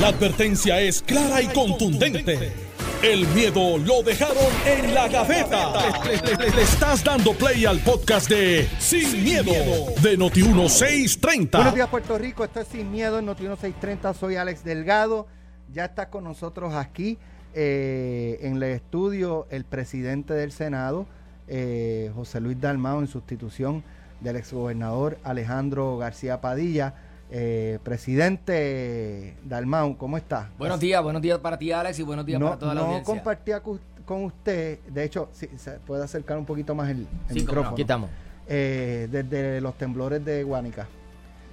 La advertencia es clara y contundente. El miedo lo dejaron en la gaveta. Le, le- le- le estás dando play al podcast de Sin, miedo, de Noti1630. Buenos días, Puerto Rico. Esto es Sin Miedo en Noti 630. Soy Alex Delgado. Ya está con nosotros aquí eh, en el estudio el presidente del Senado, eh, José Luis Dalmao, en sustitución del exgobernador Alejandro García Padilla. Eh, presidente Dalmau, ¿cómo está? Buenos días, buenos días para ti, Alex, y buenos días no para toda la no audiencia. compartía cu- con usted, de hecho, si se puede acercar un poquito más el, el Sí, no, micrófono. aquí estamos. Eh, desde los temblores de Guánica.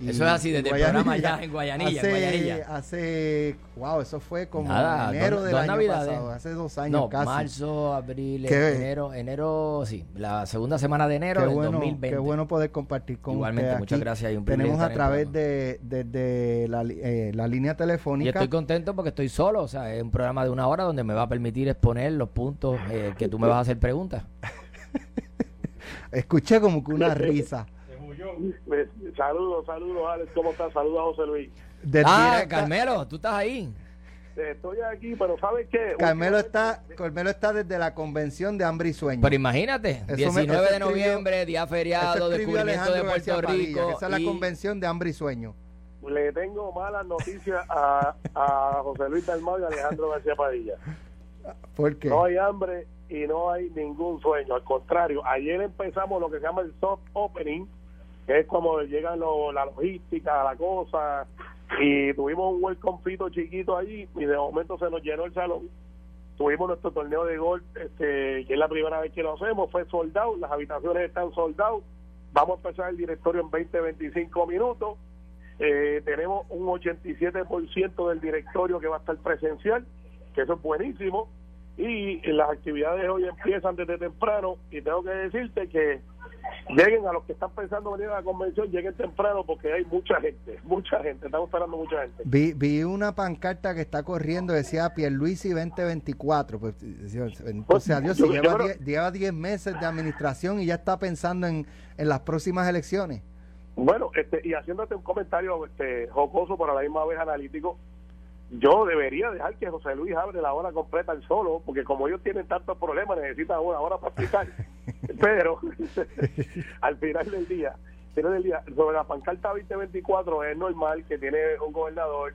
Y Eso es así, desde el programa allá en Guayanilla, en Hace, Guayanilla. hace, wow, eso fue como Nada, enero dos- del dos año navidades. pasado, hace dos años No, casi. marzo, abril, Qué- enero, enero, sí, la segunda semana de enero qué del bueno, 2020. qué bueno poder compartir con Igualmente, usted muchas gracias y un Tenemos a través de, de- de la, eh, la línea Y telefónica. estoy contento porque estoy solo, o sea, es un programa de una hora donde me va a permitir exponer los puntos eh, que tú me vas a hacer preguntas. Escuché como que una risa. Saludos, saludos, Alex. ¿Cómo estás? Saludos a José Luis. De ah, directa- Carmelo, tú estás ahí. Eh, Estoy aquí, pero ¿sabes qué? Carmelo está, Carmelo está desde la convención de hambre y sueño. Pero imagínate, Eso me- 19 eso de escribió- noviembre, día feriado, descubrimiento de Alejandro García Puerto Padilla, Rico. que esa es la convención de hambre y sueño. Le tengo malas noticias a, a José Luis Dalmau y a Alejandro García Padilla. ¿Por qué? No hay hambre y no hay ningún sueño. Al contrario, ayer empezamos lo que se llama el soft opening, es como llegan lo- la logística, la cosa, y tuvimos un welcome fito chiquito allí y de momento se nos llenó el salón. Tuvimos nuestro torneo de golf, este, que es la primera vez que lo hacemos, fue soldado, las habitaciones están soldados. Vamos a empezar el directorio en 20, 25 minutos. Eh, tenemos un 87% del directorio que va a estar presencial, que eso es buenísimo. Y las actividades hoy empiezan desde temprano y tengo que decirte que lleguen a los que están pensando venir a la convención, lleguen temprano porque hay mucha gente, mucha gente, estamos esperando mucha gente. Vi, vi una pancarta que está corriendo, decía Pierluisi 2024. Pues, o sea, Dios, si lleva creo- 10 lleva 10 meses de administración y ya está pensando en, en las próximas elecciones. Bueno, este, y haciéndote un comentario este, jocoso, pero a la misma vez analítico, yo debería dejar que José Luis abre la hora completa el solo, porque como ellos tienen tantos problemas, necesitan una hora para explicar. Pero al final del día, al final del día, sobre la pancarta 2024 es normal que tiene un gobernador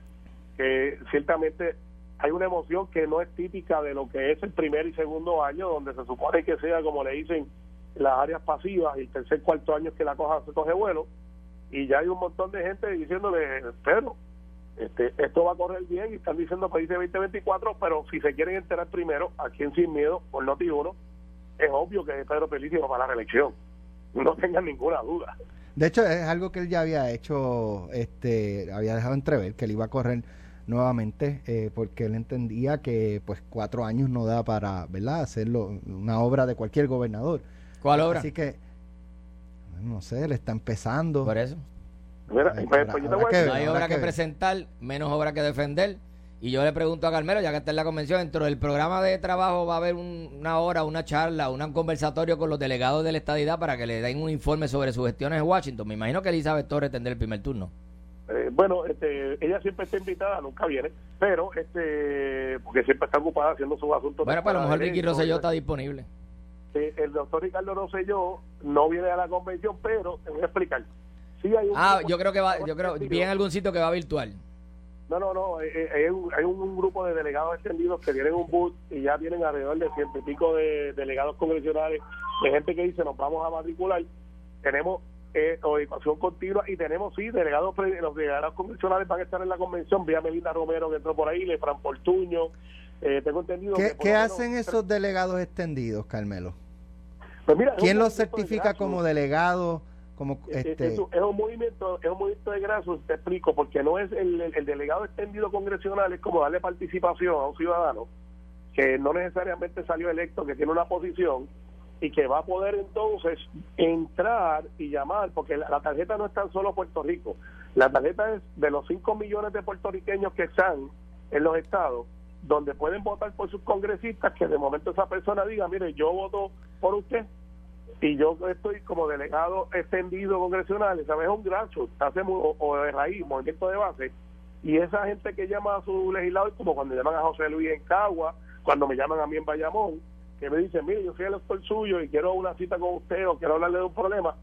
que ciertamente hay una emoción que no es típica de lo que es el primer y segundo año, donde se supone que sea, como le dicen, las áreas pasivas y el tercer cuarto año es que la cosa se coge vuelo y ya hay un montón de gente diciéndole, pero este, esto va a correr bien y están diciendo país de 2024, pero si se quieren enterar primero, aquí en Sin Miedo, por Noti 1, es obvio que Pedro Pelici va para la reelección. No tengan ninguna duda. De hecho, es algo que él ya había hecho, este, había dejado entrever que él iba a correr nuevamente, eh, porque él entendía que pues cuatro años no da para, ¿verdad?, hacerlo una obra de cualquier gobernador. ¿Cuál obra? Así que, no sé, él está empezando. Por eso. Mira, Ay, pues, habrá- pues yo te habrá voy a que decir- No hay obra que presentar, menos obra que defender. Y yo le pregunto a Carmelo, ya que está en la convención, dentro del programa de trabajo va a haber un- una hora, una charla, un conversatorio con los delegados de la estadidad para que le den un informe sobre sus gestiones en Washington. Me imagino que Elizabeth Torres tendrá el primer turno. Eh, bueno, este, ella siempre está invitada, nunca viene, pero este, porque siempre está ocupada haciendo sus asuntos. Bueno, pues a lo mejor Rosselló Rosselló está disponible. Eh, el doctor Ricardo Rosselló no viene a la convención, pero te voy a explicar. Sí hay un Ah, grupo- yo creo que va, yo creo, vi en algún sitio que va virtual. No, no, no, eh, eh, hay, un, hay un, un grupo de delegados extendidos que tienen un booth y ya tienen alrededor de ciento y pico de delegados congresionales, de gente que dice nos vamos a matricular. Tenemos eh, educación continua y tenemos, sí, delegados, los delegados congresionales van a estar en la convención, vía Melita Romero que entró por ahí, Lefran Portuño, eh, tengo entendido que ¿Qué, por qué menos hacen esos delegados extendidos, Carmelo? Pues mira, ¿Quién los de certifica como delegados? Como Es- es- este, es, un- es un movimiento es un movimiento de grasos te explico porque no es el, el- el delegado extendido congresional es como darle participación a un ciudadano que no necesariamente salió electo que tiene una posición y que va a poder entonces entrar y llamar porque la, la tarjeta no es tan solo Puerto Rico. La tarjeta es de los 5 millones de puertorriqueños que están en los estados donde pueden votar por sus congresistas que de momento esa persona diga mire yo voto por usted y yo estoy como delegado extendido congresional, ¿sabes? Es un grassroots, hacemos o, o de raíz, movimiento de base, Y esa gente que llama a su legislador, como cuando llaman a José Luis en Cagua, cuando me llaman a mí en Bayamón, que me dicen, mire, yo soy el elector suyo y quiero una cita con usted o quiero hablarle de un problema,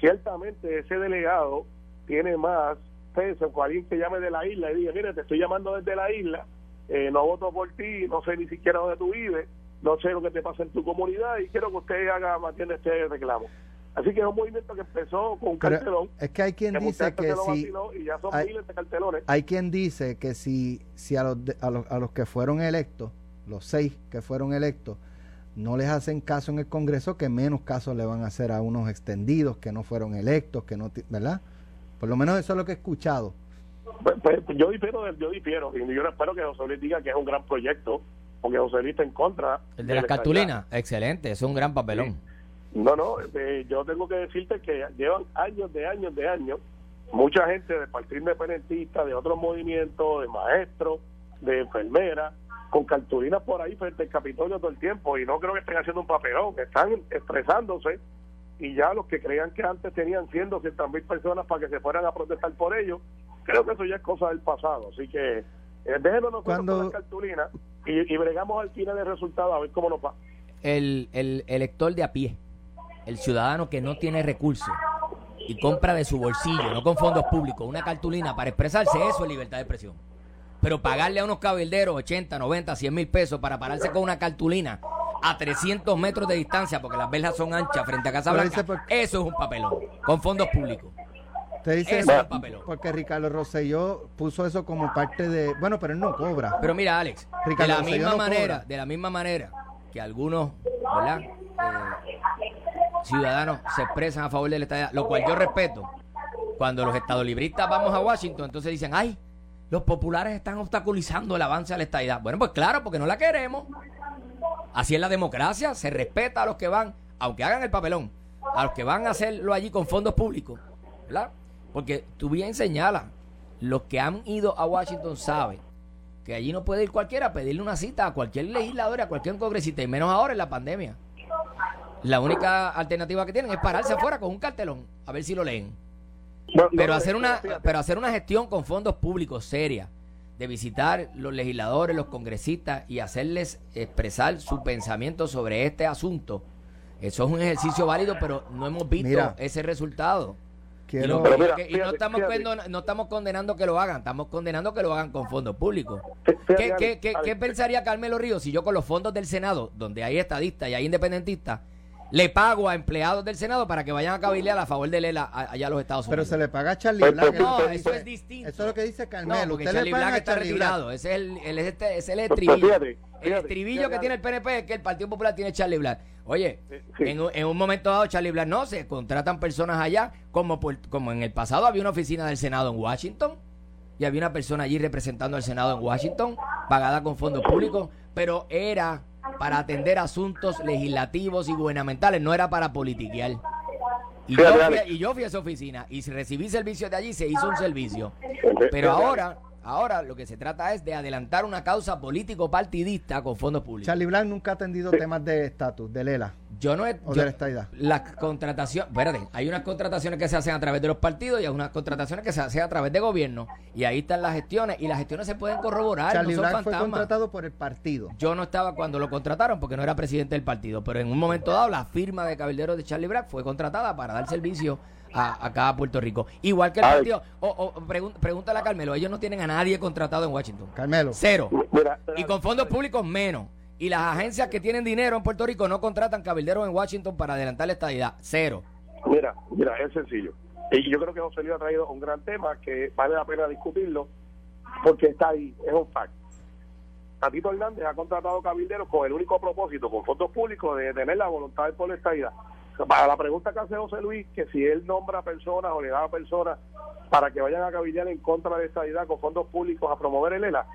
ciertamente ese delegado tiene más peso que alguien que llame de la isla y diga, mire, te estoy llamando desde la isla, eh, no voto por ti, no sé ni siquiera dónde tú vives, no sé lo que te pasa en tu comunidad y quiero que usted haga, mantiene este reclamo. Así que es un movimiento que empezó con un cartelón. Es que hay quien dice que si... Y ya son miles de cartelones. Hay quien dice que si, si a, los, a, los, a los que fueron electos, los seis que fueron electos, no les hacen caso en el Congreso, que menos caso le van a hacer a unos extendidos que no fueron electos, que no, ¿verdad? Por lo menos eso es lo que he escuchado. Pues, pues, yo difiero, yo difiero, y yo espero que José Luis diga que es un gran proyecto, porque José Luis está en contra. El de las cartulinas, excelente, es un gran papelón. No, no, eh, yo tengo que decirte que llevan años de años de años, mucha gente del Partido Independentista, de otros movimientos, de maestros, de enfermeras, con cartulinas por ahí frente al Capitolio todo el tiempo y no creo que estén haciendo un papelón, están expresándose y ya los que creían que antes tenían 100, 200 mil personas para que se fueran a protestar por ellos, creo que eso ya es cosa del pasado. Así que eh, nosotros Cuando... con las cartulinas y, y, bregamos al final del resultado a ver cómo nos va. El, el elector de a pie, el ciudadano que no tiene recursos y compra de su bolsillo, no con fondos públicos, una cartulina para expresarse, eso es libertad de expresión. Pero pagarle a unos cabilderos 80, 90, 100 mil pesos para pararse con una cartulina a 300 metros de distancia, porque las verjas son anchas frente a Casa Blanca, eso es un papelón, con fondos públicos. Te dice eso papelón. Porque Ricardo Rosselló puso eso como parte de. Bueno, pero él no cobra. Pero mira, Alex, de la misma manera, de la misma manera que algunos, ¿verdad? Eh, ciudadanos se expresan a favor del Estado, lo cual yo respeto. Cuando los estadolibristas vamos a Washington, entonces dicen, ay, los populares están obstaculizando el avance de la estadidad. Bueno, pues claro, porque no la queremos. Así es la democracia, se respeta a los que van, aunque hagan el papelón, a los que van a hacerlo allí con fondos públicos, ¿verdad? Porque tú bien señalas, los que han ido a Washington saben que allí no puede ir cualquiera a pedirle una cita a cualquier legislador, a cualquier congresista, y menos ahora en la pandemia. La única alternativa que tienen es pararse afuera con un cartelón, a ver si lo leen pero, hacer una, pero hacer una gestión con fondos públicos seria, de visitar los legisladores, los congresistas y hacerles expresar su pensamiento sobre este asunto, eso es un ejercicio válido, pero no hemos visto ese resultado. Y, no, estamos no estamos condenando que lo hagan, estamos condenando que lo hagan con fondos públicos. ¿Qué, qué, qué, ¿Qué pensaría Carmelo Ríos si yo con los fondos del Senado, donde hay estadistas y hay independentistas, le pago a empleados del Senado para que vayan a cabilear a favor de Lela allá a los Estados Unidos. Pero se le paga a Charlie pues, Black. No, eso es distinto. Eso es lo que dice Carmelo. No, porque Charlie Black está retirado. Ese es el, el, este, es el estribillo. el estribillo que tiene el PNP es que el Partido Popular tiene Charlie Black. Oye, en, en, un momento dado Charlie Black no, se contratan personas allá, como, como en el pasado había una oficina del Senado en Washington y había una persona allí representando al Senado en Washington, pagada con fondos públicos, pero era para atender asuntos legislativos y gubernamentales, no era para politiquear. Y, yo fui, y yo fui a esa oficina y si recibí servicios de allí, se hizo un servicio. Pero ahora Ahora lo que se trata es de adelantar una causa político-partidista con fondos públicos. Charlie Blanc nunca ha atendido temas de estatus, de Lela. Yo no he. O de la. Las contrataciones. Espérate, hay unas contrataciones que se hacen a través de los partidos y hay unas contrataciones que se hacen a través de gobierno. Y ahí están las gestiones y las gestiones se pueden corroborar. Charlie no fue contratado por el partido. Yo no estaba cuando lo contrataron porque no era presidente del partido. Pero en un momento dado, la firma de cabilderos de Charlie Black fue contratada para dar servicio a, acá a Puerto Rico. Igual que el partido, o, pregúntale a Carmelo, ellos no tienen a nadie contratado en Washington. Carmelo. Cero. y con fondos públicos menos. Y las agencias que tienen dinero en Puerto Rico no contratan cabilderos en Washington para adelantar la estadidad. Cero. Mira, mira, es sencillo. Y yo creo que José Luis ha traído un gran tema que vale la pena discutirlo porque está ahí, es un fact. Tatito Hernández ha contratado cabilderos con el único propósito, con fondos públicos, de tener la voluntad de por la estadidad. Para la pregunta que hace José Luis, que si él nombra personas o le da a personas para que vayan a cabildear en contra de esta idea con fondos públicos a promover el ELA,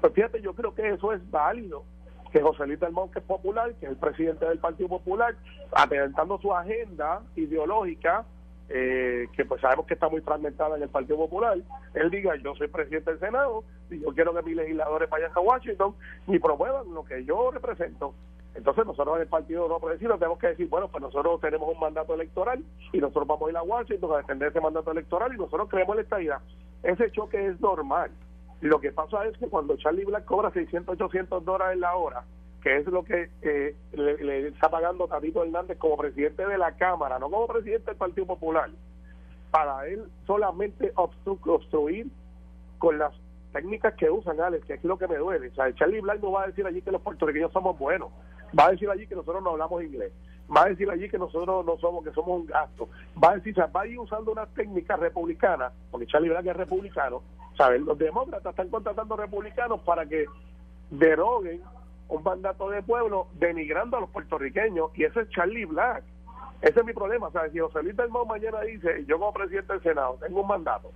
pues fíjate, yo creo que eso es válido. Que José Luis del Monte es popular, que es el presidente del Partido Popular, adelantando su agenda ideológica, eh, que pues sabemos que está muy fragmentada en el Partido Popular, él diga, yo soy presidente del Senado, y yo quiero que mis legisladores vayan a Washington y promuevan lo que yo represento. Entonces nosotros en el Partido No Progresista tenemos que decir, bueno, pues nosotros tenemos un mandato electoral y nosotros vamos a ir a Washington a defender ese mandato electoral y nosotros creemos la estabilidad. Ese choque es normal. Lo que pasa es que cuando Charlie Black cobra 600, 800 dólares la hora, que es lo que eh, le, está pagando Tatito Hernández como presidente de la Cámara, no como presidente del Partido Popular, para él solamente obstruir con las técnicas que usan, Alex, que es lo que me duele. O sea, Charlie Black no va a decir allí que los puertorriqueños somos buenos, va a decir allí que nosotros no hablamos inglés, va a decir allí que nosotros no somos, que somos un gasto, va a decir, o sea, va a ir usando unas técnicas republicanas, porque Charlie Black es republicano, ¿sabes? Los demócratas están contratando republicanos para que deroguen un mandato de pueblo denigrando a los puertorriqueños, y ese es Charlie Black. Ese es mi problema, ¿sabes? Si José Luis del mañana dice, yo como presidente del Senado tengo un mandato,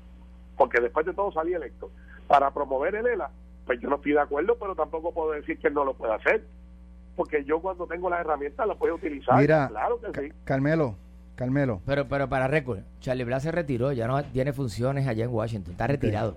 porque después de todo salí electo, para promover el ELA, pues yo no estoy de acuerdo, pero tampoco puedo decir que él no lo puede hacer. Porque yo cuando tengo las herramientas las puedo utilizar. Mira, claro que sí. Carmelo, Carmelo. Pero, pero para récord, Charlie Blas se retiró, ya no tiene funciones allá en Washington, está retirado.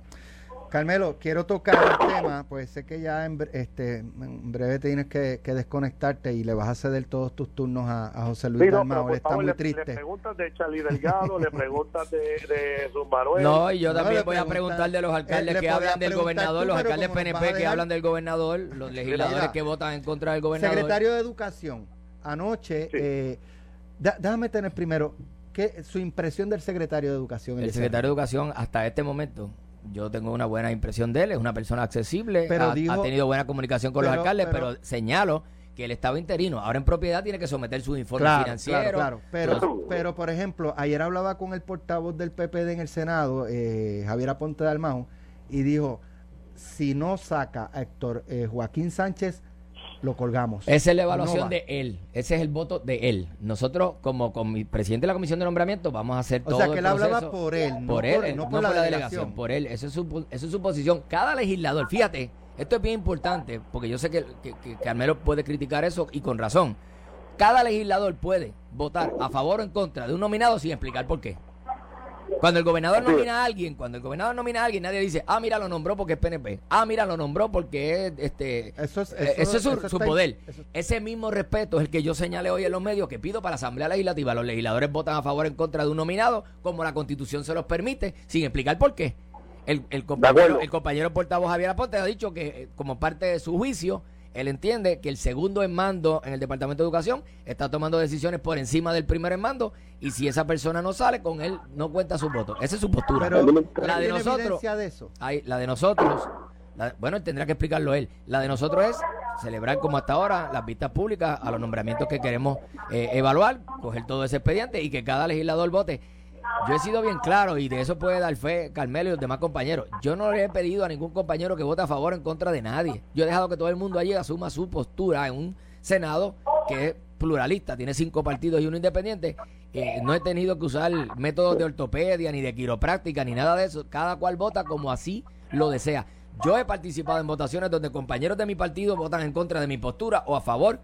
Carmelo, quiero tocar el tema, pues sé que ya en, este, en breve tienes que, desconectarte y le vas a ceder todos tus turnos a, José Luis Dalmau, está muy triste. Le preguntas de Charlie Delgado, le preguntas de, de Manuel. No, y yo también voy a preguntar de los alcaldes que hablan del gobernador, los alcaldes PNP que hablan del gobernador, los legisladores que votan en contra del gobernador. Secretario de Educación, anoche, eh, déjame tener primero, ¿qué, su impresión del secretario de Educación. El secretario de Educación hasta este momento yo tengo una buena impresión de él, es una persona accesible, ha, tenido buena comunicación con los alcaldes, pero, señalo que el Estado interino, ahora en propiedad, tiene que someter su informe financiero. Claro, Pero, pero, por ejemplo, ayer hablaba con el portavoz del PPD en el Senado, eh, Javier Aponte de Almao, y dijo, si no saca a Héctor eh, Joaquín Sánchez, lo colgamos. Esa es la evaluación de él. Ese es el voto de él. Nosotros, como, mi presidente de la Comisión de Nombramiento, vamos a hacer todo. O sea, que él hablaba por él. Por él, no por, la, delegación. Por él. Eso es, su, eso es su posición. Cada legislador, fíjate, esto es bien importante, porque yo sé que, que, que Carmelo puede criticar eso y con razón. Cada legislador puede votar a favor o en contra de un nominado sin explicar por qué. Cuando el gobernador nomina a alguien, cuando el gobernador nomina a alguien, nadie dice, ah, mira, lo nombró porque es PNP. Ah, mira, lo nombró porque es, este, eso es, eh, eso, es su, poder. Ese mismo respeto es el que yo señalé hoy en los medios que pido para la Asamblea Legislativa. Los legisladores votan a favor o en contra de un nominado, como la Constitución se los permite, sin explicar por qué. El, el compañero, el compañero portavoz Javier Aponte ha dicho que, eh, como parte de su juicio, él entiende que el segundo en mando en el Departamento de Educación está tomando decisiones por encima del primer en mando y si esa persona no sale, con él no cuenta su voto. Esa es su postura. la de nosotros, de eso? la de nosotros, bueno, él tendrá que explicarlo él. La de nosotros es celebrar como hasta ahora las vistas públicas a los nombramientos que queremos eh, evaluar, coger todo ese expediente y que cada legislador vote yo he sido bien claro y de eso puede dar fe Carmelo y los demás compañeros. Yo no le he pedido a ningún compañero que vote a favor o en contra de nadie. Yo he dejado que todo el mundo allí asuma su postura en un Senado que es pluralista, tiene cinco partidos y uno independiente. Eh, no he tenido que usar métodos de ortopedia, ni de quiropráctica, ni nada de eso. Cada cual vota como así lo desea. Yo he participado en votaciones donde compañeros de mi partido votan en contra de mi postura o a favor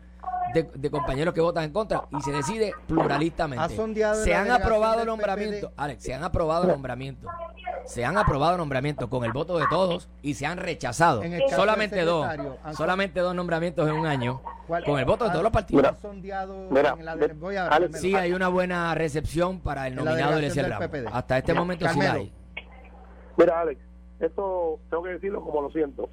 de, compañeros que votan en contra y se decide pluralistamente. Se han aprobado nombramientos, Alex, se han aprobado nombramientos. Se han aprobado nombramientos con el voto de todos y se han rechazado solamente dos, solamente dos nombramientos en un año con el voto de todos los partidos. sí, hay una buena recepción para el nominado de Hasta este momento sí hay. Mira, Alex, esto tengo que decirlo como lo siento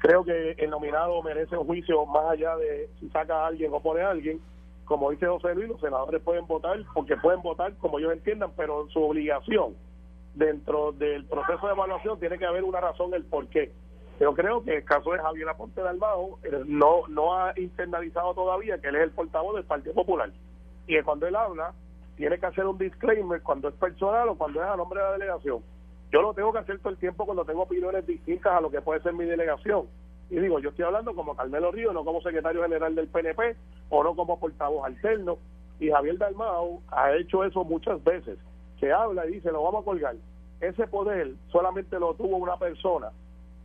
creo que el nominado merece un juicio más allá de si saca a alguien o pone a alguien. Como dice José Luis, los senadores pueden votar porque pueden votar como ellos entiendan, pero su obligación dentro del proceso de evaluación tiene que haber una razón el por qué. Yo creo que el caso de Javier Aponte de Albajo eh, no, no ha internalizado todavía que él es el portavoz del Partido Popular. Y que cuando él habla, tiene que hacer un disclaimer cuando es personal o cuando es a nombre de la delegación yo lo tengo que hacer todo el tiempo cuando tengo opiniones distintas a lo que puede ser mi delegación. Y digo, yo estoy hablando como Carmelo Río, no como secretario general del PNP o no como portavoz alterno. Y Javier Dalmau ha hecho eso muchas veces. Se habla y dice, lo vamos a colgar. Ese poder solamente lo tuvo una persona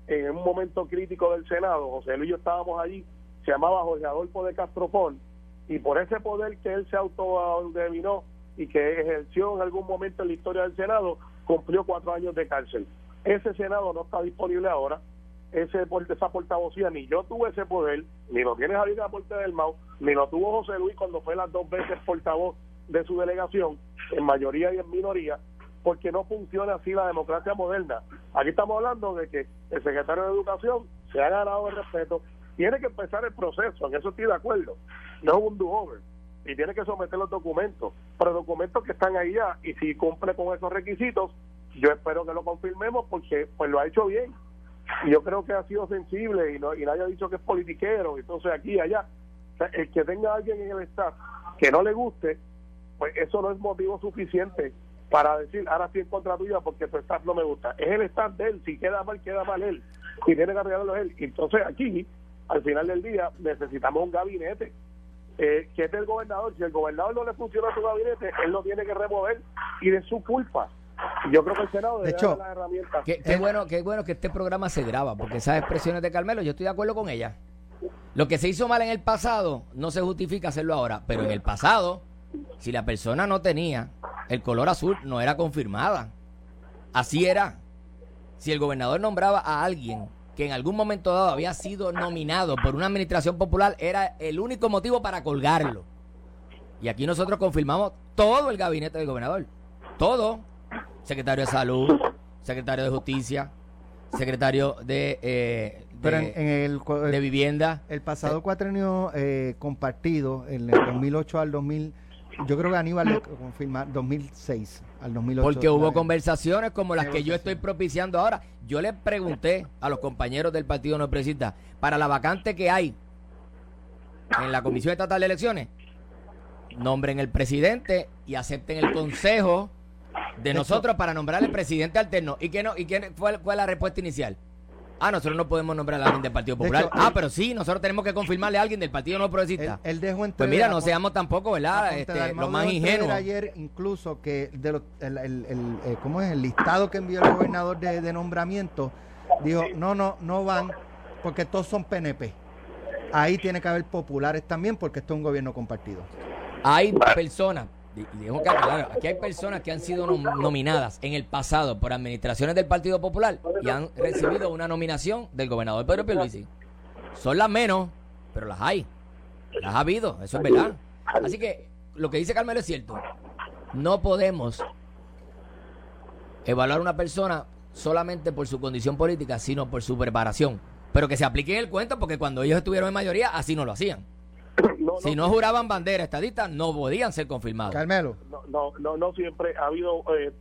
en un momento crítico del Senado. José Luis y yo estábamos allí, se llamaba Jorge Adolfo de Castropón. Y por ese poder que él se autodeterminó y que ejerció en algún momento en la historia del Senado, cumplió cuatro años de cárcel. Ese Senado no está disponible ahora, ese esa portavocía, ni yo tuve ese poder, ni lo tiene Javier Aporte del Mau, ni lo tuvo José Luis cuando fue las dos veces portavoz de su delegación, en mayoría y en minoría, porque no funciona así la democracia moderna. Aquí estamos hablando de que el secretario de Educación se ha ganado el respeto, tiene que empezar el proceso, en eso estoy de acuerdo, no es un do-over, y tiene que someter los documentos, pero documentos que están ahí ya, y si cumple con esos requisitos, yo espero que lo confirmemos porque pues lo ha hecho bien. Y yo creo que ha sido sensible y, no, y nadie ha dicho que es politiquero, entonces aquí y allá. el que tenga alguien en el staff que no le guste, pues eso no es motivo suficiente para decir, ahora sí en contra tuya porque tu staff no me gusta. Es el staff de él, si queda mal, queda mal él. Y tiene que arreglarlo él. Entonces aquí, al final del día, necesitamos un gabinete eh, que es del gobernador. Si el gobernador no le funciona su gabinete, él lo tiene que remover y de su culpa. Yo creo que el Senado debe de hecho, las herramientas. Qué, qué, bueno, qué bueno que este programa se graba, porque esas expresiones de Carmelo, yo estoy de acuerdo con ella. Lo que se hizo mal en el pasado no se justifica hacerlo ahora, pero en el pasado, si la persona no tenía el color azul, no era confirmada. Así era. Si el gobernador nombraba a alguien que en algún momento dado había sido nominado por una administración popular, era el único motivo para colgarlo. Y aquí nosotros confirmamos todo el gabinete del gobernador. Todo. Secretario de Salud, secretario de Justicia, secretario de, eh, Pero en, el, de Vivienda. El pasado cuatrenio eh, compartido, en el 2008 al 2000, yo creo que Aníbal le confirma 2006 al 2008. Porque hubo conversaciones como las que yo estoy propiciando ahora. Yo le pregunté a los compañeros del Partido No Progresista, para la vacante que hay en la Comisión Estatal de Elecciones, nombren el presidente y acepten el consejo de nosotros para nombrar el presidente alterno. ¿Y qué no? ¿Y quién fue, fue la respuesta inicial? Ah, nosotros no podemos nombrar a alguien del Partido Popular. ah, pero sí, nosotros tenemos que confirmarle a alguien del Partido No Progresista. Él, dejó Pues mira, no seamos tampoco, ¿verdad? Este, lo más ingenuos. ayer incluso que de el, el, eh, ¿cómo es? El listado que envió el gobernador de, de nombramiento dijo, no, no, no van porque todos son PNP. Ahí tiene que haber populares también porque esto es un gobierno compartido. Hay personas, aquí hay personas que han sido nominadas en el pasado por administraciones del Partido Popular y han recibido una nominación del gobernador Pedro Pierluisi. Son las menos, pero las hay. Las ha habido, eso es verdad. Así que lo que dice Carmelo es cierto. No podemos evaluar a una persona solamente por su condición política, sino por su preparación. Pero que se aplique en el cuento porque cuando ellos estuvieron en mayoría, así no lo hacían si no, juraban bandera estadista, no podían ser confirmados. Carmelo. No, no, no, siempre ha habido eh,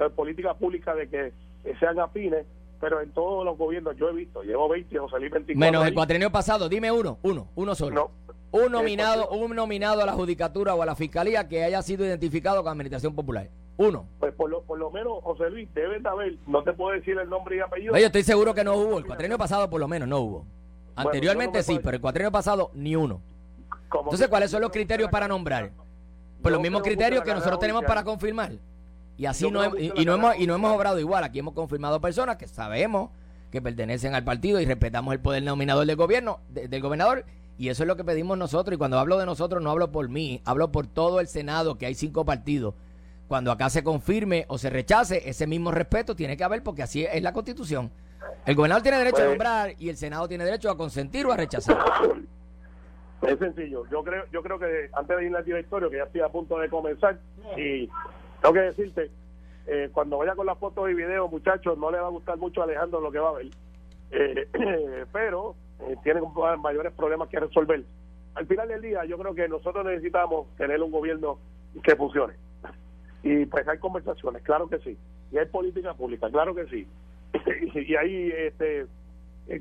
eh, política pública de que sean afines, pero en todos los gobiernos yo he visto, llevo 20, José Luis 24. Menos el cuatrenio pasado, dime uno, uno, uno solo. un nominado, un nominado a la judicatura o a la fiscalía que haya sido identificado con Administración Popular. Uno. Pues por lo, por lo menos, José Luis, deben de haber, no te puedo decir el nombre y apellido. yo estoy seguro que no hubo. El cuatrenio pasado, por lo menos, no hubo. Anteriormente sí, pero el cuatrenio pasado, ni uno. Entonces, ¿cuáles son los criterios para nombrar? Pues los mismos criterios que nosotros tenemos para confirmar. Y así no, y, no hemos, y no hemos obrado igual. Aquí hemos confirmado personas que sabemos que pertenecen al partido y respetamos el poder nominador del gobierno, del gobernador. Y eso es lo que pedimos nosotros. Y cuando hablo de nosotros, no hablo por mí, hablo por todo el Senado, que hay cinco partidos. Cuando acá se confirme o se rechace, ese mismo respeto tiene que haber porque así es la constitución. El gobernador tiene derecho a pues nombrar y el Senado tiene derecho a consentir o a rechazar. Es sencillo. Yo creo, yo creo que antes de ir al directorio, que ya estoy a punto de comenzar, y tengo que decirte, eh, cuando vaya con las fotos y videos, muchachos, no le va a gustar mucho a Alejandro lo que va a ver. Eh, pero eh, tiene mayores problemas que resolver. Al final del día, yo creo que nosotros necesitamos tener un gobierno que funcione. Y pues hay conversaciones, claro que sí. Y hay política pública, claro que sí. y hay este,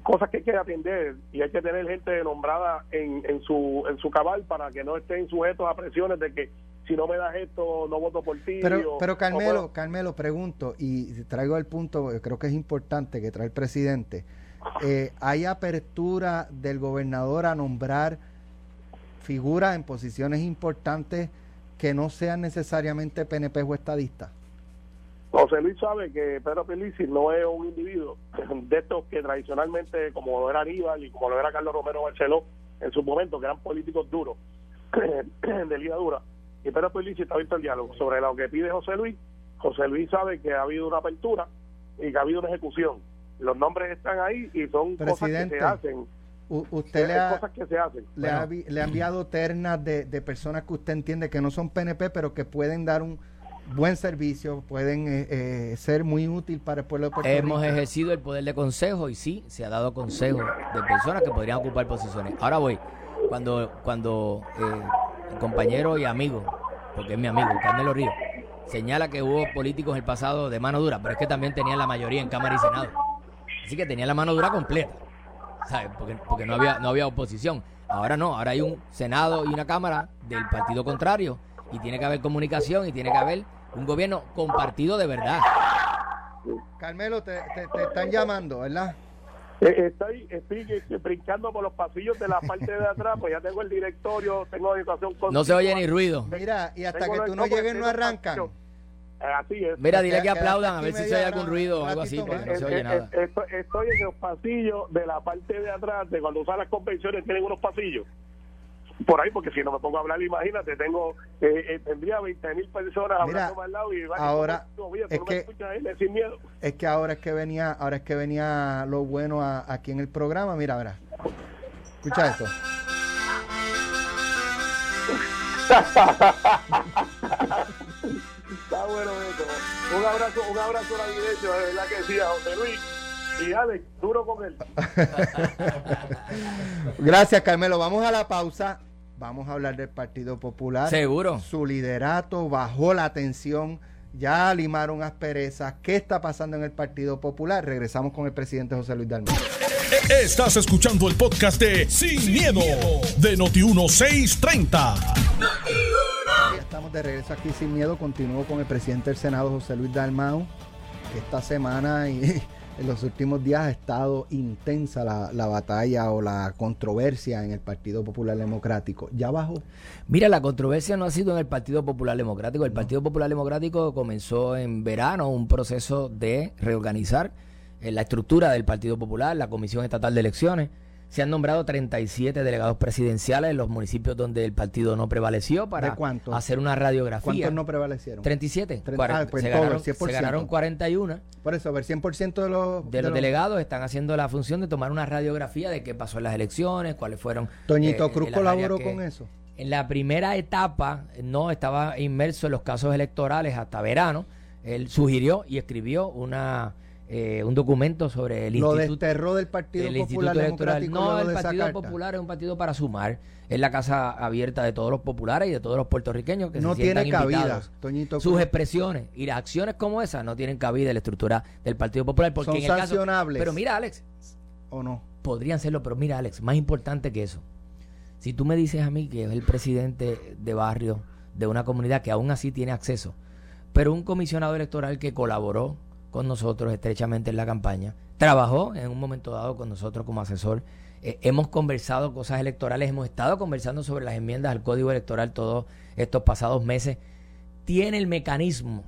cosas que hay que atender y hay que tener gente nombrada en, en, su, en su cabal para que no estén sujetos a presiones de que si no me das esto no voto por ti. Pero, pero Carmelo, Carmelo, pregunto y traigo el punto, creo que es importante que trae el presidente. Eh, ¿Hay apertura del gobernador a nombrar figuras en posiciones importantes que no sean necesariamente PNP o estadistas? José Luis sabe que Pedro Felici no es un individuo de estos que tradicionalmente, como lo era Aníbal y como lo era Carlos Romero Barceló en su momento, que eran políticos duros, de liga dura. Y Pedro Felici está abierto el diálogo sobre lo que pide José Luis. José Luis sabe que ha habido una apertura y que ha habido una ejecución. Los nombres están ahí y son cosas que se hacen. Usted le ha, que se hacen. Le, ha, enviado ternas de, de personas que usted entiende que no son PNP, pero que pueden dar un buen servicio, pueden eh, eh, ser muy útil para el pueblo de Puerto Hemos Rico. ejercido el poder de consejo y sí, se ha dado consejo de personas que podrían ocupar posiciones. Ahora voy, cuando, cuando eh, compañero y amigo, porque es mi amigo, Carmelo Ríos, señala que hubo políticos en el pasado de mano dura, pero es que también tenían la mayoría en Cámara y Senado. Así que tenían la mano dura completa, ¿sabes? Porque, porque no, había, no había oposición. Ahora no, ahora hay un Senado y una Cámara del partido contrario y tiene que haber comunicación y tiene que haber un gobierno compartido de verdad. Carmelo, te, te- te están llamando, ¿verdad? Eh, Estoy, estoy brincando por los pasillos de la parte de atrás, pues ya tengo el directorio, tengo educación No se oye ni ruido. Mira, y hasta Tengo que tú no llegues no arrancan. Así es. Mira, dile que aplaudan a ver si se oye algún ruido o algo así, porque no se oye eh, nada. eh, Estoy, estoy en los pasillos de la parte de atrás, de cuando usan las convenciones, tienen unos pasillos. Por ahí, porque si no me pongo a hablar, imagínate, tengo eh, eh, tendría 20 mil personas Mira, hablando al lado y va, ahora, es no que- me escuchas a él, sin miedo. Es que ahora es que venía, ahora es que venía lo bueno a- aquí en el programa. Mira, verá. Escucha esto. Está bueno eso. Un abrazo, un abrazo navideño, de verdad que sí, a José Luis. Y Alex, duro con él. Gracias, Carmelo. Vamos a la pausa. Vamos a hablar del Partido Popular. Seguro. Su liderato bajó la tensión. Ya limaron asperezas. ¿Qué está pasando en el Partido Popular? Regresamos con el presidente José Luis Dalmau. Estás escuchando el podcast de Sin, miedo, de Noti1630. Estamos de regreso aquí sin miedo. Continúo con el presidente del Senado, José Luis Dalmau, que esta semana y en los últimos días ha estado intensa la, la batalla o la controversia en el Partido Popular Democrático. ¿Ya bajó? Mira, la controversia no ha sido en el Partido Popular Democrático. El Partido Popular Democrático comenzó en verano un proceso de reorganizar eh, la estructura del Partido Popular, la Comisión Estatal de Elecciones. Se han nombrado 37 delegados presidenciales en los municipios donde el partido no prevaleció para hacer una radiografía. ¿Cuántos no prevalecieron? 37. Treinta- Cuaren- ah, pues se, todo, ganaron, 100%. se ganaron 41 Por eso, a ver, 100% de los... de los delegados están haciendo la función de tomar una radiografía de qué pasó en las elecciones, cuáles fueron. Toñito eh, Cruz colaboró que- con eso. En la primera etapa no estaba inmerso en los casos electorales hasta verano. Él sugirió y escribió una eh, un documento sobre el Lo instituto, desterró del Partido el Popular Instituto Electoral. No, el Partido. Popular es un partido para sumar. Es la casa abierta de todos los populares y de todos los puertorriqueños que No se sientan tiene cabida, invitados. Toñito Sus expresiones y las acciones como esas no tienen cabida en la estructura del Partido Popular. Porque Son en el caso- sancionables. pero mira, Alex, ¿O no? podrían serlo, pero mira, Alex, más importante que eso. Si tú me dices a mí que es el presidente de barrio de una comunidad que aún así tiene acceso, pero un comisionado electoral que colaboró con nosotros estrechamente en la campaña, trabajó en un momento dado con nosotros como asesor, eh, hemos conversado cosas electorales, hemos estado conversando sobre las enmiendas al código electoral todos estos pasados meses, tiene el mecanismo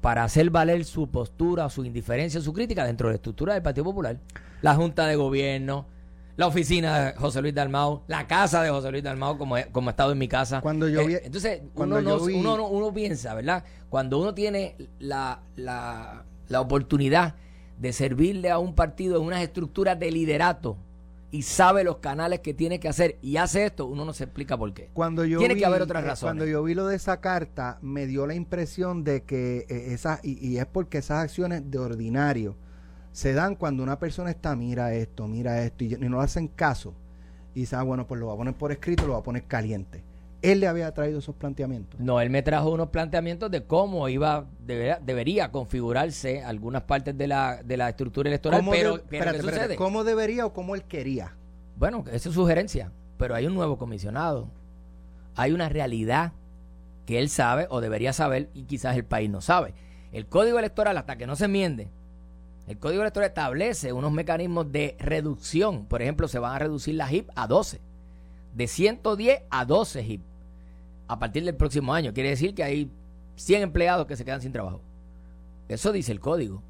para hacer valer su postura, su indiferencia, su crítica dentro de la estructura del Partido Popular. La Junta de Gobierno, la oficina de José Luis Dalmau, la casa de José Luis Dalmau, como, he- como ha estado en mi casa. Cuando yo Eh, vi- entonces, cuando uno, no- vi- uno, no- uno piensa, ¿verdad? Cuando uno tiene la, la, la oportunidad de servirle a un partido en unas estructuras de liderato y sabe los canales que tiene que hacer y hace esto, uno no se explica por qué. Cuando yo Tiene vi, que haber otras eh, razones. Cuando yo vi lo de esa carta, me dio la impresión de que eh, esas, y, y es porque esas acciones de ordinario se dan cuando una persona está, mira esto, mira esto, y, y no le hacen caso. Y dice, ah, bueno, pues lo va a poner por escrito, lo va a poner caliente. Él le había traído esos planteamientos. No, él me trajo unos planteamientos de cómo iba, debería, debería configurarse algunas partes de la, de la estructura electoral, ¿Cómo pero, de- pero espérate, ¿qué espérate, sucede? ¿Cómo debería o cómo él quería? Bueno, esa es sugerencia, pero hay un nuevo comisionado. Hay una realidad que él sabe o debería saber y quizás el país no sabe. El código electoral, hasta que no se enmiende, el código electoral establece unos mecanismos de reducción. Por ejemplo, se van a reducir las HIP a 12. De 110 a 12 HIP. A partir del próximo año. Quiere decir que hay 100 empleados que se quedan sin trabajo. Eso dice el código.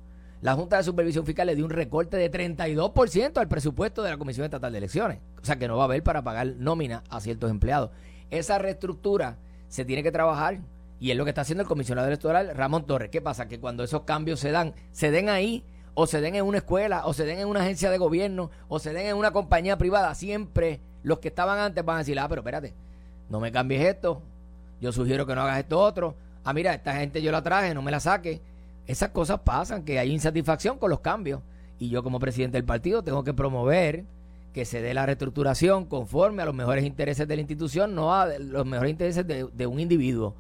La Junta de Supervisión Fiscal le dio un recorte de 32% al presupuesto de la Comisión Estatal de Elecciones. O sea que no va a haber para pagar nómina a ciertos empleados. Esa reestructura se tiene que trabajar y es lo que está haciendo el comisionado electoral Ramón Torres. ¿Qué pasa? Que cuando esos cambios se dan, se den ahí o se den en una escuela o se den en una agencia de gobierno o se den en una compañía privada, siempre los que estaban antes van a decir, ah, pero espérate, no me cambies esto, yo sugiero que no hagas esto otro, ah, mira, esta gente yo la traje, no me la saque. Esas cosas pasan, que hay insatisfacción con los cambios. Y yo como presidente del partido tengo que promover que se dé la reestructuración conforme a los mejores intereses de la institución, no a los mejores intereses de, un individuo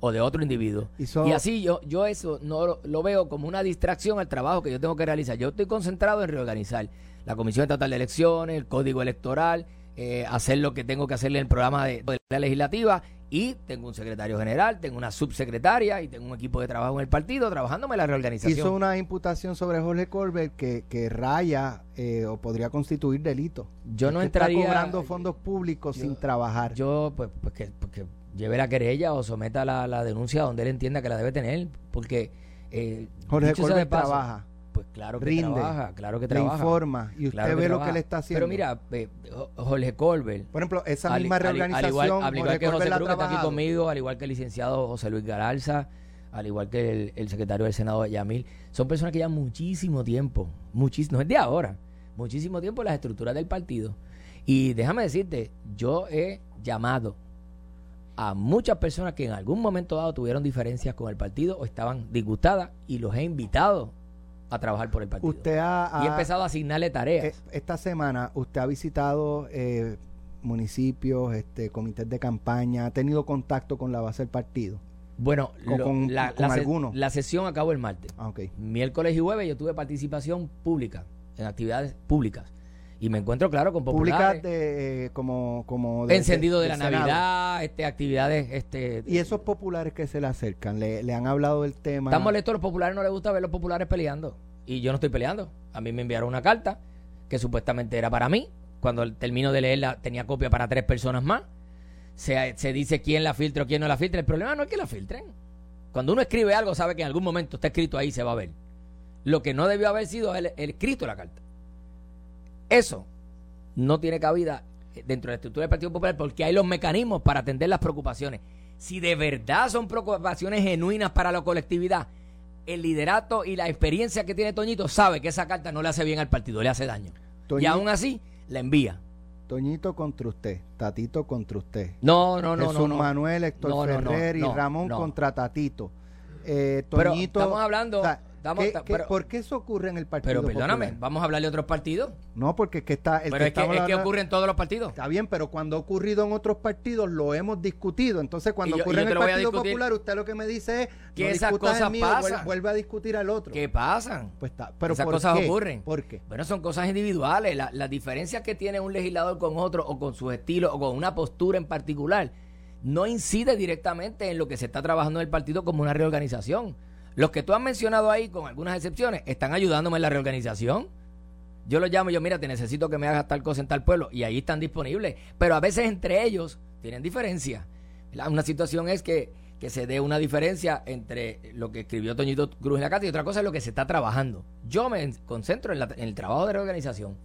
o de otro individuo. Y, así yo, yo eso no lo, veo como una distracción al trabajo que yo tengo que realizar. Yo estoy concentrado en reorganizar la Comisión Estatal de Elecciones, el Código Electoral, eh, hacer lo que tengo que hacerle en el programa de, de la legislativa y tengo un secretario general, tengo una subsecretaria y tengo un equipo de trabajo en el partido trabajándome la reorganización. Hizo una imputación sobre Jorge Colbert que, que raya eh, o podría constituir delito. Yo no entraría. Está cobrando fondos públicos sin trabajar. Yo, pues, pues, que, pues lleve la querella o someta la, la, denuncia donde él entienda que la debe tener, porque. Eh, Jorge Colbert trabaja. Pues claro que trabaja, claro que trabaja. informa y usted ve lo que le está haciendo. Pero mira, Jorge Colbert. Por ejemplo, esa misma reorganización. Al, igual, que José Cruz, que está aquí conmigo, al igual que el licenciado José Luis Garalza, al igual que el, secretario del Senado Yamil, son personas que llevan muchísimo tiempo, muchísimo, no es de ahora, muchísimo tiempo en las estructuras del partido. Y déjame decirte, yo he llamado a muchas personas que en algún momento dado tuvieron diferencias con el partido o estaban disgustadas y los he invitado a trabajar por el partido. Usted ha, y he empezado a asignarle tareas. Eh, esta semana usted ha visitado eh, municipios, este, comités de campaña, ha tenido contacto con la base del partido. Bueno, con, la, la, sesión acabó el martes. Ah, Miércoles y jueves yo tuve participación pública en actividades públicas. Y me encuentro, claro, con populares. Públicas de, eh, como, como Encendido de, la Navidad, este, actividades... este Y esos populares que se le acercan, le, le han hablado del tema... Están molestos, los populares no les gusta ver los populares peleando. Y yo no estoy peleando. A mí me enviaron una carta que supuestamente era para mí. Cuando termino de leerla tenía copia para tres personas más. Se, se dice quién la filtra o quién no la filtra. El problema no es que la filtren. Cuando uno escribe algo sabe que en algún momento está escrito ahí se va a ver. Lo que no debió haber sido el, el escrito de la carta. Eso no tiene cabida dentro de la estructura del Partido Popular porque hay los mecanismos para atender las preocupaciones. Si de verdad son preocupaciones genuinas para la colectividad, el liderato y la experiencia que tiene Toñito sabe que esa carta no le hace bien al partido, le hace daño. y aún así, la envía. Toñito contra usted, Tatito contra usted. No, no, no. Jesús no, Manuel, Héctor Ferrer y Ramón contra Tatito. Eh, Toñito, estamos hablando... ¿Por qué eso ocurre en el Partido Pero perdóname, ¿vamos a hablar de otros partidos? No, porque es que está... pero es, que, ocurre en todos los partidos. Está bien, pero cuando ha ocurrido en otros partidos lo hemos discutido. Entonces, cuando ocurre en el Partido Popular, usted lo que me dice es... Que esas cosas pasan. Vuelve a discutir al otro. ¿Qué pasan? Pues está, pero esas cosas ocurren. ¿Por qué? Bueno, son cosas individuales. las diferencias que tiene un legislador con otro o con su estilo o con una postura en particular no incide directamente en lo que se está trabajando en el partido como una reorganización. Los que tú has mencionado ahí, con algunas excepciones, están ayudándome en la reorganización. Yo los llamo y yo, mira, te necesito que me hagas tal cosa en tal pueblo. Y ahí están disponibles. Pero a veces entre ellos tienen diferencia. Una situación es que, que se dé una diferencia entre lo que escribió Toñito Cruz en la carta y otra cosa es lo que se está trabajando. Yo me concentro en, el trabajo de reorganización.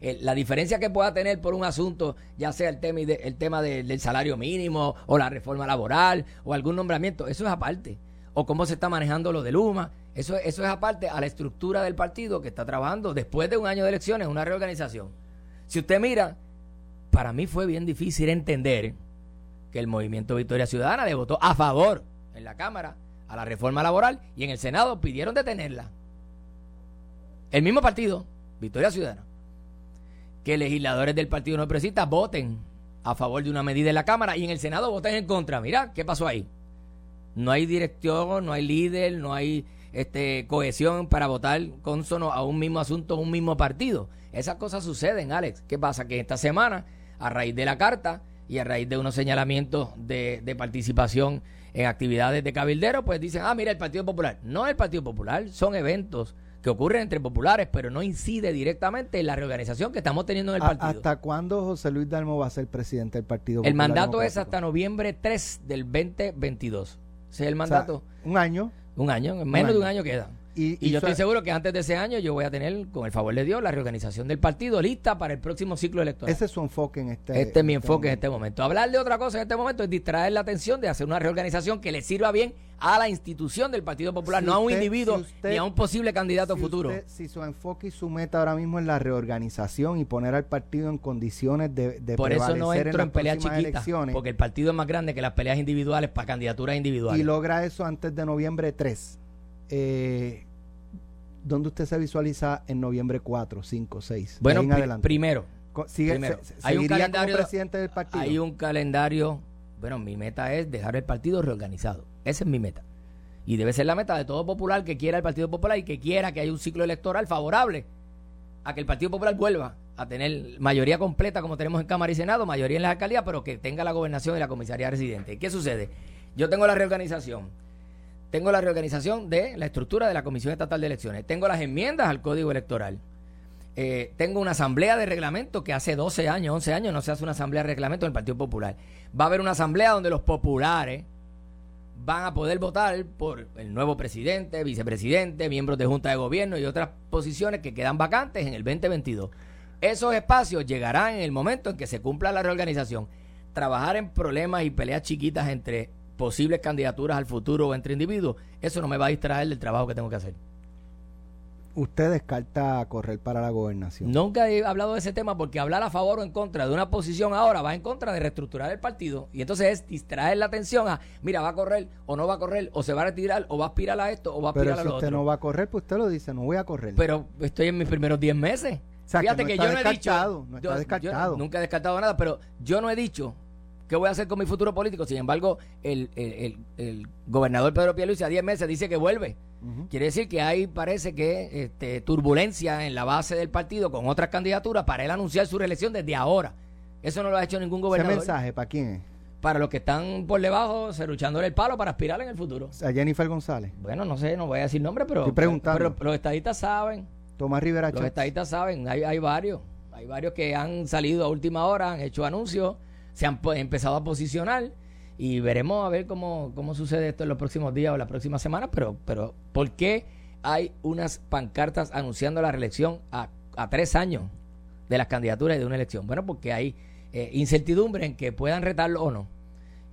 la diferencia que pueda tener por un asunto, ya sea el tema, el tema del salario mínimo o la reforma laboral o algún nombramiento, eso es aparte o cómo se está manejando lo de Luma. Eso, eso es aparte a la estructura del partido que está trabajando después de un año de elecciones, una reorganización. Si usted mira, para mí fue bien difícil entender que el movimiento Victoria Ciudadana le votó a favor en la Cámara a la reforma laboral y en el Senado pidieron detenerla. El mismo partido, Victoria Ciudadana, que legisladores del Partido No Progresista voten a favor de una medida en la Cámara y en el Senado voten en contra. Mira, ¿qué pasó ahí? No hay dirección, no hay líder, no hay este, cohesión para votar consono a un mismo asunto, a un mismo partido. Esas cosas suceden, Alex. ¿Qué pasa? Que esta semana, a raíz de la carta y a raíz de unos señalamientos de, de participación en actividades de cabildero, pues dicen, ah, mira, el Partido Popular. No el Partido Popular, son eventos que ocurren entre populares, pero no incide directamente en la reorganización que estamos teniendo en el partido. ¿Hasta cuándo José Luis Dalmo va a ser presidente del Partido Popular? El mandato es hasta noviembre 3 del 2022 es el mandato. un año. Un año, menos de un año queda. Y, yo estoy seguro que antes de ese año yo voy a tener, con el favor de Dios, la reorganización del partido lista para el próximo ciclo electoral. Ese es su enfoque en este Este es mi este enfoque en este momento. Hablar de otra cosa en este momento es distraer la atención de hacer una reorganización que le sirva bien a la institución del Partido Popular, Si no a un usted- individuo si usted- ni a un posible candidato si futuro. usted- si su enfoque y su meta ahora mismo es la reorganización y poner al partido en condiciones de, de Por eso no entro en, las peleas chiquitas, porque el partido es más grande que las peleas individuales para candidaturas individuales. y logra eso antes de noviembre 3, eh, ¿dónde usted se visualiza en noviembre 4, 5, 6? bueno, en adelante. primero, sigue- primero, se- hay un ¿Seguiría calendario- como presidente del partido? hay un calendario. Bueno, mi meta es dejar el partido reorganizado. Esa es mi meta. Y debe ser la meta de todo popular que quiera el Partido Popular y que quiera que haya un ciclo electoral favorable a que el Partido Popular vuelva a tener mayoría completa como tenemos en Cámara y Senado, mayoría en las alcaldías, pero que tenga la gobernación y la comisaría residente. ¿Qué sucede? Yo tengo la reorganización. Tengo la reorganización de la estructura de la Comisión Estatal de Elecciones. Tengo las enmiendas al Código Electoral. Eh, tengo una asamblea de reglamento que hace 12 años, 11 años no se hace una asamblea de reglamento en el Partido Popular. Va a haber una asamblea donde los populares van a poder votar por el nuevo presidente, vicepresidente, miembros de junta de gobierno y otras posiciones que quedan vacantes en el 2022. Esos espacios llegarán en el momento en que se cumpla la reorganización. Trabajar en problemas y peleas chiquitas entre posibles candidaturas al futuro o entre individuos, eso no me va a distraer del trabajo que tengo que hacer. Usted descarta correr para la gobernación. Nunca he hablado de ese tema porque hablar a favor o en contra de una posición ahora va en contra de reestructurar el partido. Y entonces es distraer la atención a, mira, va a correr o no va a correr, o se va a retirar, o va a aspirar a esto, o va a aspirar Pero a si lo usted otro. no va a correr, pues usted lo dice, no voy a correr. Pero estoy en mis primeros 10 meses. O sea, que Fíjate no que, está yo no he dicho. descartado, no está yo- yo descartado. nunca he descartado nada, pero yo no he dicho qué voy a hacer con mi futuro político. Sin embargo, el, el, el- el gobernador Pedro Pierluisi a 10 meses dice que vuelve. Quiere decir que hay, parece que, este, turbulencia en la base del partido con otras candidaturas para él anunciar su reelección desde ahora. Eso no lo ha hecho ningún Ese gobernador. mensaje, ¿para quién es? Para los que están por debajo, serruchándole el palo para aspirar en el futuro. A Jennifer González, Bueno, no sé, no voy a decir nombre, pero, Estoy preguntando. pero los estadistas saben. Tomás Rivera Los Chats. estadistas saben, hay, hay varios. Hay varios que han salido a última hora, han hecho anuncios, se han empezado a posicionar y veremos a ver cómo, cómo sucede esto en los próximos días o las próximas semanas. Pero, pero ¿por qué hay unas pancartas anunciando la reelección a, a tres años de las candidaturas y de una elección? Bueno, porque hay eh, incertidumbre en que puedan retarlo o no.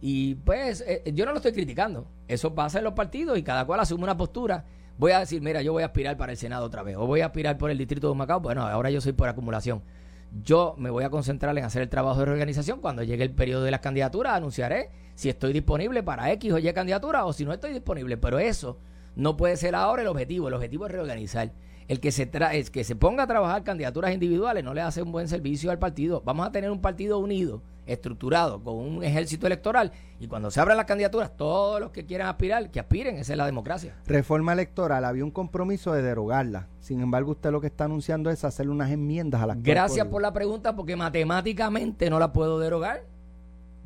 Y pues eh, yo no lo estoy criticando. Eso pasa en los partidos y cada cual asume una postura. Voy a decir, mira, yo voy a aspirar para el Senado otra vez. O voy a aspirar por el distrito de Macao. Bueno, ahora yo soy por acumulación. Yo me voy a concentrar en hacer el trabajo de reorganización. Cuando llegue el periodo de las candidaturas, anunciaré si estoy disponible para X o Y candidatura o si no estoy disponible. Pero eso no puede ser ahora el objetivo. El objetivo es reorganizar. El que se tra es que se ponga a trabajar candidaturas individuales no le hace un buen servicio al partido. Vamos a tener un partido unido, estructurado, con un ejército electoral. Y cuando se abran las candidaturas, todos los que quieran aspirar, que aspiren. Esa es la democracia. Reforma electoral, había un compromiso de derogarla. Sin embargo, usted lo que está anunciando es hacerle unas enmiendas a las Gracias por la pregunta, porque matemáticamente no la puedo derogar.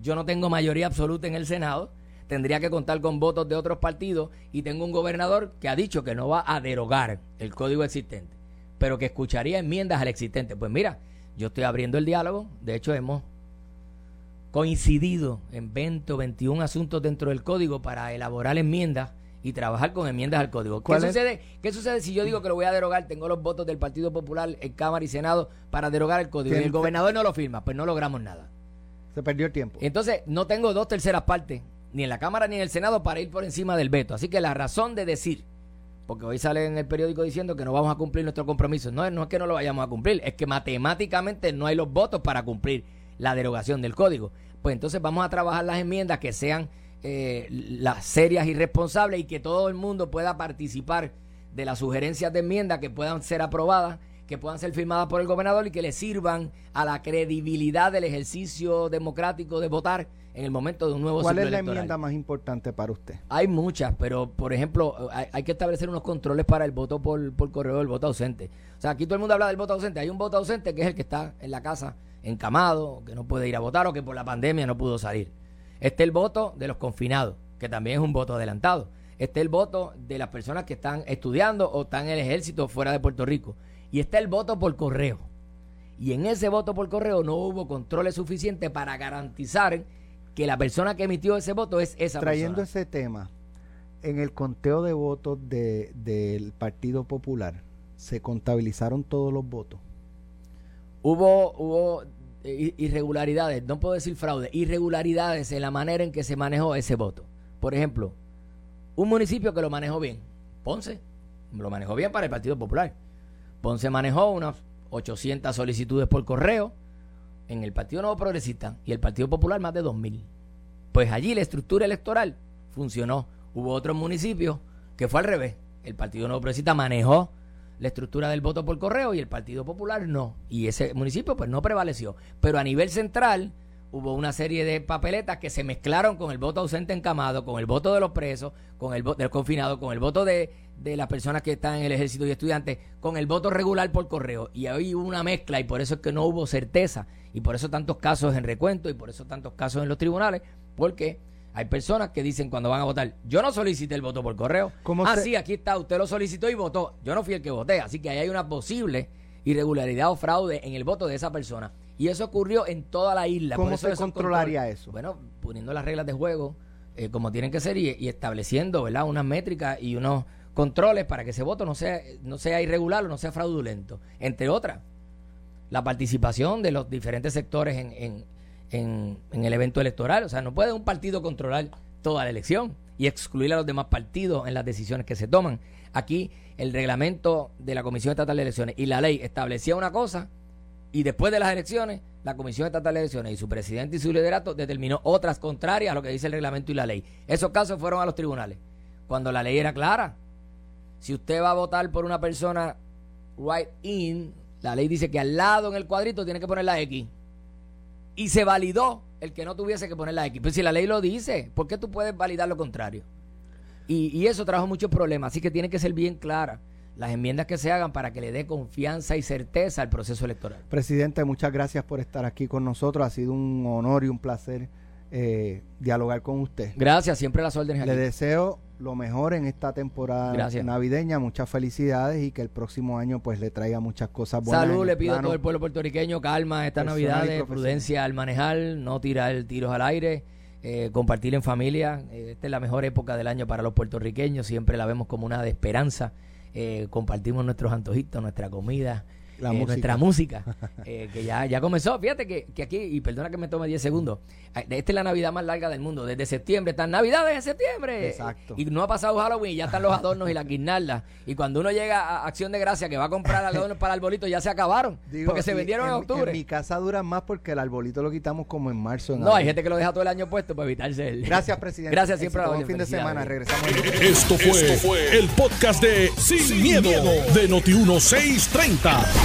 Yo no tengo mayoría absoluta en el Senado. Tendría que contar con votos de otros partidos y tengo un gobernador que ha dicho que no va a derogar el código existente, pero que escucharía enmiendas al existente. Pues mira, yo estoy abriendo el diálogo. De hecho, hemos coincidido en 20 o 21 asuntos dentro del código para elaborar enmiendas y trabajar con enmiendas al código. ¿Qué sucede, ¿Qué sucede si yo digo que lo voy a derogar? Tengo los votos del Partido Popular en Cámara y Senado para derogar el código y ¿Quién el gobernador no lo firma, pues no logramos nada. Se perdió el tiempo. Entonces, no tengo dos terceras partes, ni en la Cámara ni en el Senado, para ir por encima del veto. Así que la razón de decir, porque hoy sale en el periódico diciendo que no vamos a cumplir nuestro compromiso, no, es- no es que no lo vayamos a cumplir, es que matemáticamente no hay los votos para cumplir la derogación del código. Pues entonces vamos a trabajar las enmiendas que sean eh, las serias y responsables y que todo el mundo pueda participar de las sugerencias de enmienda que puedan ser aprobadas, que puedan ser firmadas por el gobernador y que le sirvan a la credibilidad del ejercicio democrático de votar en el momento de un nuevo ¿Cuál ciclo es la electoral. enmienda más importante para usted? Hay muchas, pero por ejemplo, hay, hay que establecer unos controles para el voto por, por correo del voto ausente. O sea, aquí todo el mundo habla del voto ausente. Hay un voto ausente que es el que está en la casa encamado, que no puede ir a votar o que por la pandemia no pudo salir. Este el voto de los confinados, que también es un voto adelantado. Este el voto de las personas que están estudiando o están en el ejército fuera de Puerto Rico. Y está el voto por correo. Y en ese voto por correo no hubo controles suficientes para garantizar que la persona que emitió ese voto es esa Trayendo persona. ese tema, en el conteo de votos de- del Partido Popular, ¿se contabilizaron todos los votos? hubo, hubo eh, irregularidades, no puedo decir fraude, irregularidades en la manera en que se manejó ese voto. Por ejemplo, un municipio que lo manejó bien, Ponce, lo manejó bien para el Partido Popular. Ponce manejó unas 800 solicitudes por correo, en el Partido Nuevo Progresista y el Partido Popular más de 2.000. Pues allí la estructura electoral funcionó. Hubo otros municipios que fue al revés. El Partido Nuevo Progresista manejó la estructura del voto por correo y el Partido Popular no. Y ese municipio pues no prevaleció. Pero a nivel central hubo una serie de papeletas que se mezclaron con el voto ausente encamado, con el voto de los presos, con el voto del confinado, con el voto de, de las personas que están en el ejército y estudiantes, con el voto regular por correo. Y ahí hubo una mezcla y por eso es que no hubo certeza. Y por eso tantos casos en recuento y por eso tantos casos en los tribunales, porque hay personas que dicen cuando van a votar, yo no solicité el voto por correo. ah, sí, aquí está, usted lo solicitó y votó. Yo no fui el que voté, así que ahí hay una posible irregularidad o fraude en el voto de esa persona. Y eso ocurrió en toda la isla. ¿Cómo se controlaría eso? Bueno, poniendo las reglas de juego eh, como tienen que ser y, estableciendo ¿verdad? unas métricas y unos controles para que ese voto no sea, no sea irregular o no sea fraudulento. Entre otras, la participación de los diferentes sectores en, en, el evento electoral. O sea, no puede un partido controlar toda la elección y excluir a los demás partidos en las decisiones que se toman. Aquí el reglamento de la Comisión Estatal de Elecciones y la ley establecía una cosa y después de las elecciones la Comisión Estatal de Elecciones y su presidente y su liderato determinó otras contrarias a lo que dice el reglamento y la ley. Esos casos fueron a los tribunales. Cuando la ley era clara, si usted va a votar por una persona right in, la ley dice que al lado en el cuadrito tiene que poner la X y se validó el que no tuviese que poner la X. Pero si la ley lo dice, ¿por qué tú puedes validar lo contrario? Y, eso trajo muchos problemas, así que tiene que ser bien clara las enmiendas que se hagan para que le dé confianza y certeza al proceso electoral. Presidente, muchas gracias por estar aquí con nosotros. Ha sido un honor y un placer eh, dialogar con usted. Gracias, siempre las órdenes. Le deseo lo mejor en esta temporada navideña, muchas felicidades y que el próximo año pues le traiga muchas cosas buenas. Salud, le pido a todo el pueblo puertorriqueño calma esta Navidad, prudencia al manejar, no tirar tiros al aire, eh, compartir en familia. Eh, esta es la mejor época del año para los puertorriqueños, siempre la vemos como una de esperanza. Eh, compartimos nuestros antojitos, nuestra comida la eh, nuestra música, eh, que ya, ya comenzó. Fíjate que, que, aquí, y perdona que me tome 10 segundos, esta es la Navidad más larga del mundo. Desde septiembre, están Navidades en septiembre. Exacto. Y no ha pasado Halloween y ya están los adornos y las guirnaldas. Y cuando uno llega a Acción de Gracia que va a comprar adornos para el arbolito, ya se acabaron. porque se vendieron en, octubre. En mi casa dura más porque el arbolito lo quitamos como en marzo. no, hay gente que lo deja todo el año puesto para evitarse el. Gracias, presidente. Gracias siempre. Buen fin de semana. Regresamos. Esto fue, Esto fue el podcast de Sin, miedo, de Noti1630.